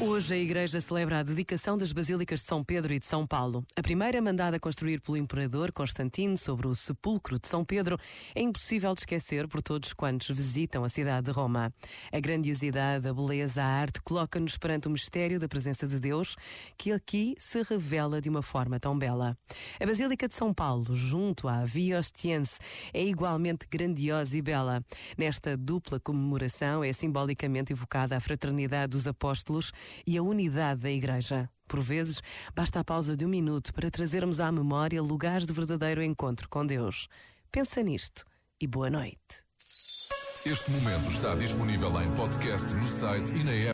Hoje a Igreja celebra a dedicação das Basílicas de São Pedro e de São Paulo. A primeira, mandada construir pelo Imperador Constantino sobre o sepulcro de São Pedro, é impossível de esquecer por todos quantos visitam a cidade de Roma. A grandiosidade, a beleza, a arte coloca-nos perante o mistério da presença de Deus, que aqui se revela de uma forma tão bela. A Basílica de São Paulo, junto à Via Ostiense, é igualmente grandiosa e bela. Nesta dupla comemoração é simbolicamente evocada a fraternidade dos apóstolos e a unidade da Igreja. Por vezes, basta a pausa de um minuto para trazermos à memória lugares de verdadeiro encontro com Deus. Pensa nisto e boa noite. Este momento está disponível em podcast no site e na app.